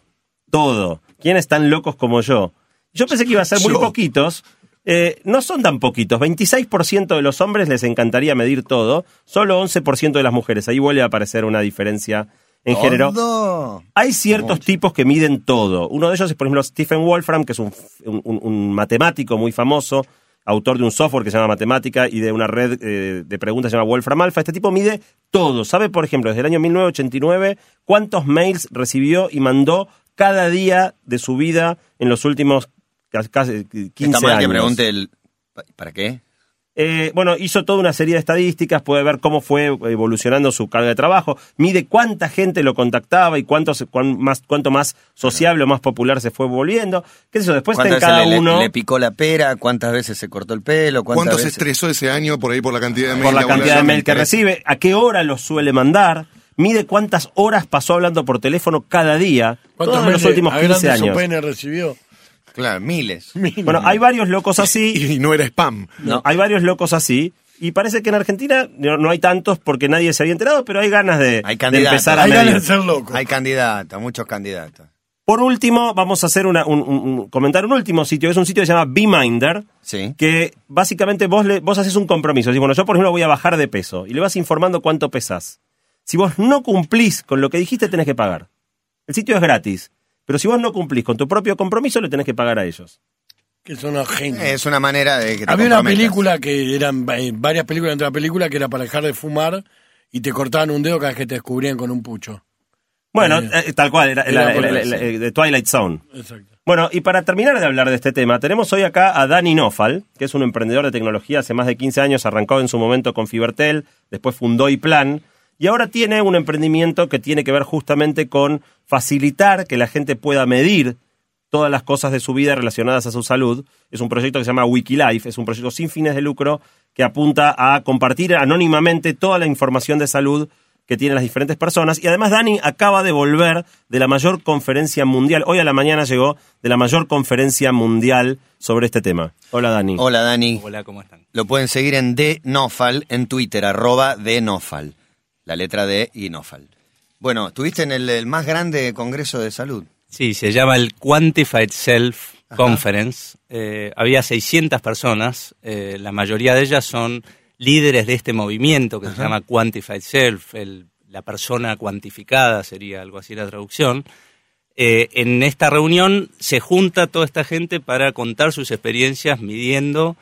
Todo. ¿Quiénes están locos como yo? Yo pensé que iba a ser muy Yo. poquitos. Eh, no son tan poquitos. 26% de los hombres les encantaría medir todo, solo 11% de las mujeres. Ahí vuelve a aparecer una diferencia en género. Todo. Hay ciertos tipos que miden todo. Uno de ellos es, por ejemplo, Stephen Wolfram, que es un, un- un- un matemático muy famoso, autor de un software que se llama Matemática y de una red eh, de preguntas que se llama Wolfram Alpha. Este tipo mide todo. Sabe, por ejemplo, desde el año 1989 cuántos mails recibió y mandó cada día de su vida en los últimos ca- casi 15 Está mal años. que pregunte el. ¿Para qué? Eh, bueno, hizo toda una serie de estadísticas, puede ver cómo fue evolucionando su carga de trabajo, mide cuánta gente lo contactaba y cuánto, se- cuán más, cuánto más sociable o más popular se fue volviendo. ¿Qué es eso? Después está en ¿Cuántas cada le, uno, le- le picó la pera? ¿Cuántas veces se cortó el pelo? ¿Cuántas ¿Cuánto se estresó ese año por ahí por la cantidad de mail? por la cantidad de mail que recibe, a qué hora los suele mandar, mide cuántas horas pasó hablando por teléfono cada día, ¿Cuántos todos en los últimos a 15 grandes años. UPN recibió? Claro, miles. Bueno, hay varios locos así. Y no era spam. No, hay varios locos así. Y parece que en Argentina no, no hay tantos porque nadie se había enterado, pero hay ganas de, Hay de candidatos. empezar a Hay medir. ganas de ser loco. Hay candidatos, muchos candidatos. Por último, vamos a hacer una, un, un- un- comentar un último sitio. Es un sitio que se llama BeMinder, Sí. que básicamente vos, le, vos haces un compromiso. Decís, bueno, yo por ejemplo voy a bajar de peso y le vas informando cuánto pesás. Si vos no cumplís con lo que dijiste, tenés que pagar. El sitio es gratis. Pero si vos no cumplís con tu propio compromiso, le tenés que pagar a ellos. Que son unos genios. Es una manera de que te Había una película que eran eh, varias películas dentro de la película que era para dejar de fumar y te cortaban un dedo cada vez que te descubrían con un pucho. Bueno, Eh, eh, tal cual, era, era la- por la- ahí, la- sí. eh, de Twilight Zone. Exacto. Bueno, y para terminar de hablar de este tema, tenemos hoy acá a Dani Nofal, que es un emprendedor de tecnología hace más de 15 años, arrancó en su momento con Fibertel, después fundó iPlan, y ahora tiene un emprendimiento que tiene que ver justamente con facilitar que la gente pueda medir todas las cosas de su vida relacionadas a su salud. Es un proyecto que se llama Wikilife, es un proyecto sin fines de lucro que apunta a compartir anónimamente toda la información de salud que tienen las diferentes personas. Y además Dani acaba de volver de la mayor conferencia mundial. Hoy a la mañana llegó de la mayor conferencia mundial sobre este tema. Hola Dani. Hola Dani. Hola, ¿cómo están? Lo pueden seguir en DNofal en Twitter, arroba DNofal. La letra D y Nofal. Bueno, estuviste en el, el más grande congreso de salud. Sí, se llama el Quantified Self Conference. Eh, había 600 personas, eh, la mayoría de ellas son líderes de este movimiento que se llama Quantified Self, el- la persona cuantificada sería algo así la traducción. Eh, en esta reunión se junta toda esta gente para contar sus experiencias midiendo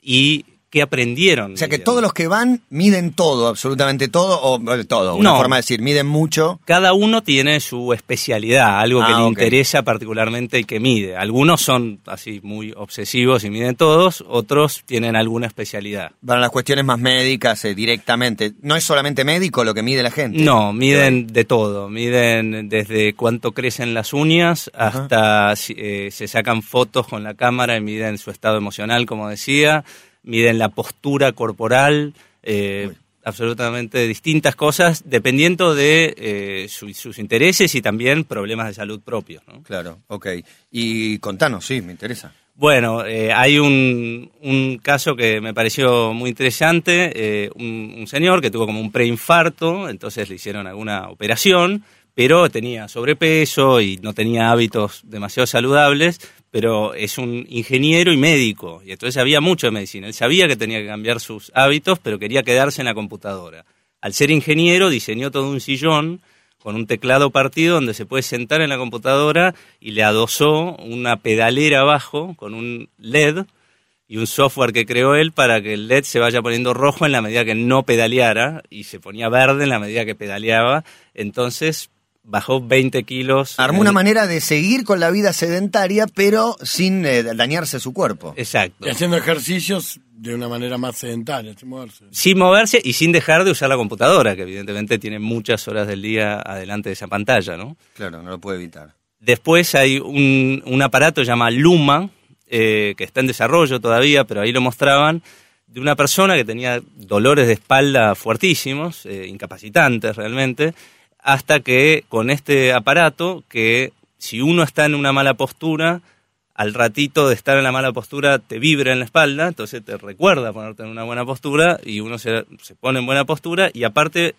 y qué aprendieron. O sea que todos los que van miden todo, absolutamente todo, o todo, una No. forma de decir, miden mucho. Cada uno tiene su especialidad, algo que Ah, le interesa particularmente y que mide. Algunos son así muy obsesivos y miden todos, otros tienen alguna especialidad. Para las cuestiones más médicas eh, directamente. No es solamente médico lo que mide la gente. No, miden de todo, miden desde cuánto crecen las uñas hasta si- eh, se sacan fotos con la cámara y miden su estado emocional, como decía, miden la postura corporal, eh, absolutamente distintas cosas, dependiendo de eh, su- sus intereses y también problemas de salud propios. ¿no? Claro, ok. Y contanos, sí, me interesa. Bueno, eh, hay un, un caso que me pareció muy interesante, eh, un, un señor que tuvo como un preinfarto, entonces le hicieron alguna operación, pero tenía sobrepeso y no tenía hábitos demasiado saludables, pero es un ingeniero y médico, y entonces sabía mucho de medicina. Él sabía que tenía que cambiar sus hábitos, pero quería quedarse en la computadora. Al ser ingeniero, diseñó todo un sillón con un teclado partido donde se puede sentar en la computadora y le adosó una pedalera abajo con un LED y un software que creó él para que el LED se vaya poniendo rojo en la medida que no pedaleara y se ponía verde en la medida que pedaleaba. Entonces bajó 20 kilos. Armó una manera de seguir con la vida sedentaria, pero sin eh, dañarse su cuerpo. Exacto. Y haciendo ejercicios de una manera más sedentaria, sin moverse. Sin moverse y sin dejar de usar la computadora, que evidentemente tiene muchas horas del día adelante de esa pantalla, ¿no? Claro, no lo puede evitar. Después hay un, un aparato llamado Luma, eh, que está en desarrollo todavía, pero ahí lo mostraban, de una persona que tenía dolores de espalda fuertísimos, eh, incapacitantes realmente, hasta que con este aparato, que si uno está en una mala postura, al ratito de estar en la mala postura te vibra en la espalda, entonces te recuerda ponerte en una buena postura y uno se, pone en buena postura y aparte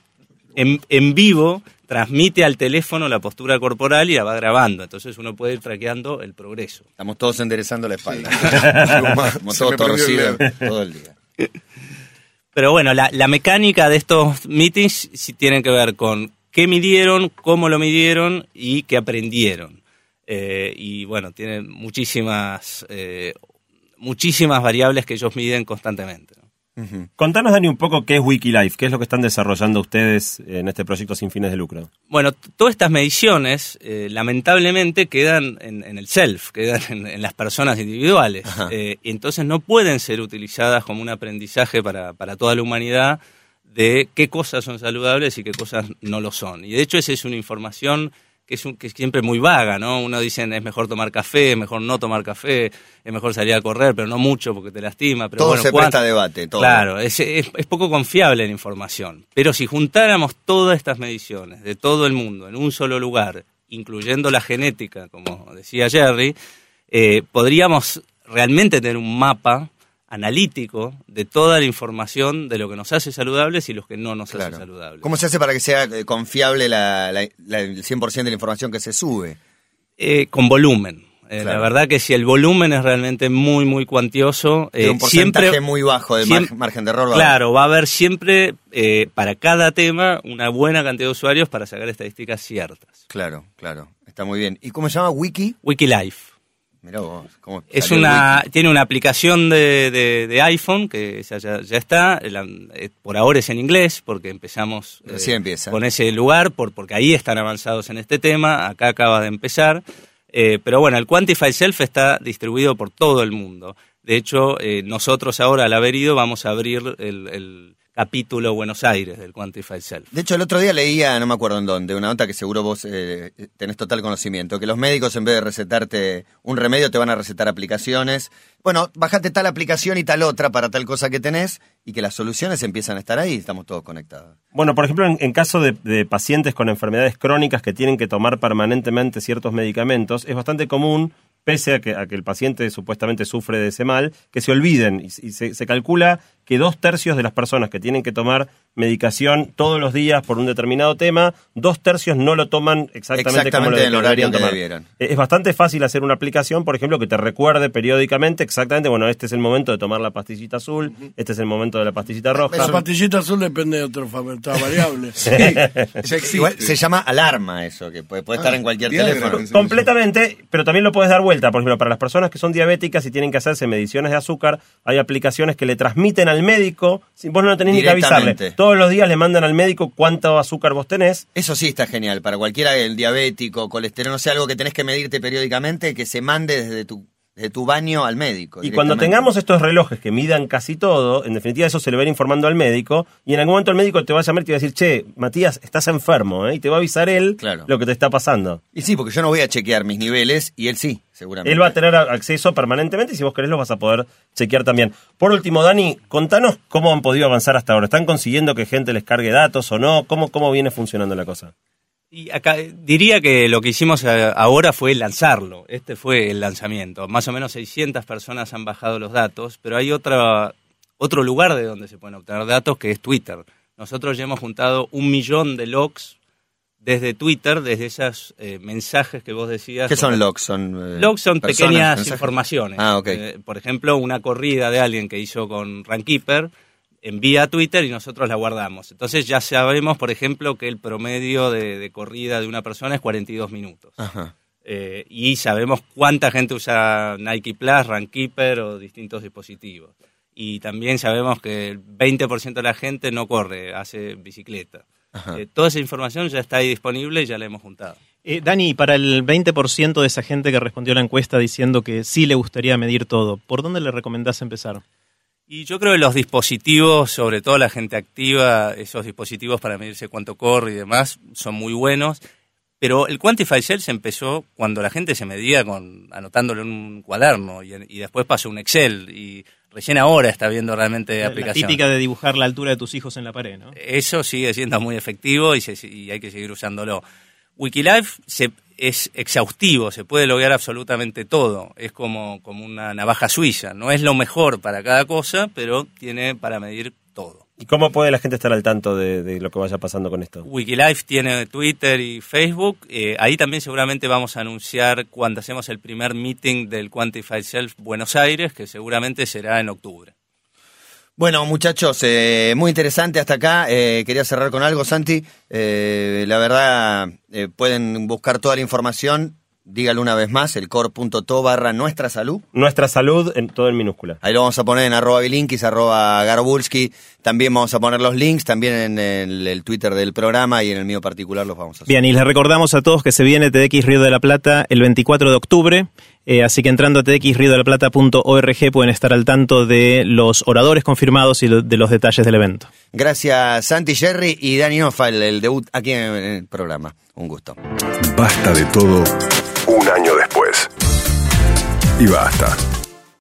en, en, vivo transmite al teléfono la postura corporal y la va grabando, entonces uno puede ir traqueando el progreso. Estamos todos enderezando la espalda. Estamos todos torcidos todo el día. Pero bueno, la, la mecánica de estos meetings sí tienen que ver con qué midieron, cómo lo midieron y qué aprendieron. Eh, y bueno, tienen muchísimas, eh, muchísimas variables que ellos miden constantemente. Contanos, Dani, un poco qué es Wikilife, qué es lo que están desarrollando ustedes en este proyecto sin fines de lucro. Bueno, todas estas mediciones eh, lamentablemente quedan en, el self, quedan en, las personas individuales, y entonces no pueden ser utilizadas como un aprendizaje para, para toda la humanidad de qué cosas son saludables y qué cosas no lo son. Y de hecho esa es una información que es, que siempre muy vaga, ¿no? Uno dice es mejor tomar café, es mejor no tomar café, es mejor salir a correr, pero no mucho porque te lastima. Pero todo bueno, se presta debate, todo. Claro, es, es, poco confiable la información. Pero si juntáramos todas estas mediciones de todo el mundo en un solo lugar, incluyendo la genética, como decía Jerry, eh, podríamos realmente tener un mapa analítico de toda la información de lo que nos hace saludables y los que no nos hace saludables. ¿Cómo se hace para que sea eh, confiable la, el 100% de la información que se sube? Eh, con volumen. Eh, la verdad que si el volumen es realmente muy, muy cuantioso, un porcentaje siempre, muy bajo de margen de error. claro, va a haber siempre para cada tema una buena cantidad de usuarios para sacar estadísticas ciertas. Claro, claro, está muy bien. ¿Y cómo se llama Wiki? Wikilife. Mirá vos, ¿cómo es una, tiene una aplicación de, de, iPhone que ya, ya, está, eh, por ahora es en inglés porque empezamos eh, con ese lugar, por, porque ahí están avanzados en este tema, acá acaba de empezar, eh, pero bueno, el Quantify Self está distribuido por todo el mundo. De hecho, nosotros ahora al haber ido vamos a abrir el capítulo Buenos Aires del Quantified Self. De hecho, el otro día leía, no me acuerdo en dónde, una nota que seguro vos eh, tenés total conocimiento, que los médicos en vez de recetarte un remedio te van a recetar aplicaciones. Bueno, bajate tal aplicación y tal otra para tal cosa que tenés y que las soluciones empiezan a estar ahí, estamos todos conectados. Bueno, por ejemplo, en, caso de, de, pacientes con enfermedades crónicas que tienen que tomar permanentemente ciertos medicamentos, es bastante común pese a que, a que el paciente supuestamente sufre de ese mal, que se olviden. Y, se, se, calcula que dos tercios de las personas que tienen que tomar medicación todos los días por un determinado tema, dos tercios no lo toman exactamente, como lo el horario tomar. Es bastante fácil hacer una aplicación, por ejemplo, que te recuerde periódicamente exactamente, bueno, este es el momento de tomar la pastillita azul, este es el momento de la pastillita roja. La pastillita azul depende de otra variable. [LAUGHS] sí. se llama alarma eso, que puede, estar ah, en cualquier teléfono. Completamente, pero también lo puedes dar vuelta. Por ejemplo, para las personas que son diabéticas y tienen que hacerse mediciones de azúcar, hay aplicaciones que le transmiten al médico, vos no tenés ni que avisarle. Todos los días le mandan al médico cuánto azúcar vos tenés. Eso sí está genial. Para cualquiera, el diabético, colesterol, no sé, algo que tenés que medirte periódicamente, que se mande desde tu de tu baño al médico. Y cuando tengamos estos relojes que midan casi todo, en definitiva eso se le va a ir informando al médico, y en algún momento el médico te va a llamar y te va a decir, che, Matías, estás enfermo, ¿eh? y te va a avisar él lo que te está pasando. Y sí, porque yo no voy a chequear mis niveles, y él sí, seguramente. Él va a tener acceso permanentemente, y si vos querés lo vas a poder chequear también. Por último, Dani, contanos cómo han podido avanzar hasta ahora. ¿Están consiguiendo que gente les cargue datos o no? ¿Cómo, cómo viene funcionando la cosa? Y acá diría que lo que hicimos eh, ahora fue lanzarlo. Este fue el lanzamiento. Más o menos 600 personas han bajado los datos, pero hay otra, otro lugar de donde se pueden obtener datos que es Twitter. Nosotros ya hemos juntado un millón de logs desde Twitter, desde esos eh, mensajes que vos decías. ¿Qué son logs? Son, eh, Logs son personas, pequeñas mensajes. informaciones. Ah, ok. Eh, por ejemplo, una corrida de alguien que hizo con Runkeeper envía a Twitter y nosotros la guardamos. Entonces ya sabemos, por ejemplo, que el promedio de, de corrida de una persona es 42 minutos. Ajá. Eh, y sabemos cuánta gente usa Nike Plus, Runkeeper o distintos dispositivos. Y también sabemos que el 20% de la gente no corre, hace bicicleta. Eh, toda esa información ya está ahí disponible y ya la hemos juntado. Eh, Dani, para el 20% de esa gente que respondió a la encuesta diciendo que sí le gustaría medir todo, ¿por dónde le recomendás empezar? Y yo creo que los dispositivos, sobre todo la gente activa, esos dispositivos para medirse cuánto corre y demás, son muy buenos. Pero el Quantify Self se empezó cuando la gente se medía con anotándolo en un cuaderno y, y después pasó un Excel y recién ahora está viendo realmente La aplicación. típica de dibujar la altura de tus hijos en la pared, ¿no? Eso sigue siendo muy efectivo y, se- y hay que seguir usándolo. Wikilife se- es exhaustivo, se puede lograr absolutamente todo. Es como, como una navaja suiza. No es lo mejor para cada cosa, pero tiene para medir todo. ¿Y cómo puede la gente estar al tanto de, de lo que vaya pasando con esto? Wikilife tiene Twitter y Facebook. Eh, ahí también seguramente vamos a anunciar cuando hacemos el primer meeting del Quantified Self Buenos Aires, que seguramente será en octubre. Bueno, muchachos, eh, muy interesante hasta acá. Eh, quería cerrar con algo, Santi. Eh, la verdad, eh, pueden buscar toda la información. Dígalo una vez más, el core.to barra nuestra salud. Nuestra salud en todo en minúscula. Ahí lo vamos a poner en arroba bilinkis, arroba garbulski. También vamos a poner los links, también en el, el Twitter del programa y en el mío particular los vamos a hacer. Bien, y les recordamos a todos que se viene TDX Río de la Plata el 24 de octubre, eh, así que entrando a tdxriodelaplata.org pueden estar al tanto de los oradores confirmados y de los detalles del evento. Gracias, Santi Jerry y Dani Offa, el, el debut aquí en el programa. Un gusto. Basta de todo un año después. Y basta.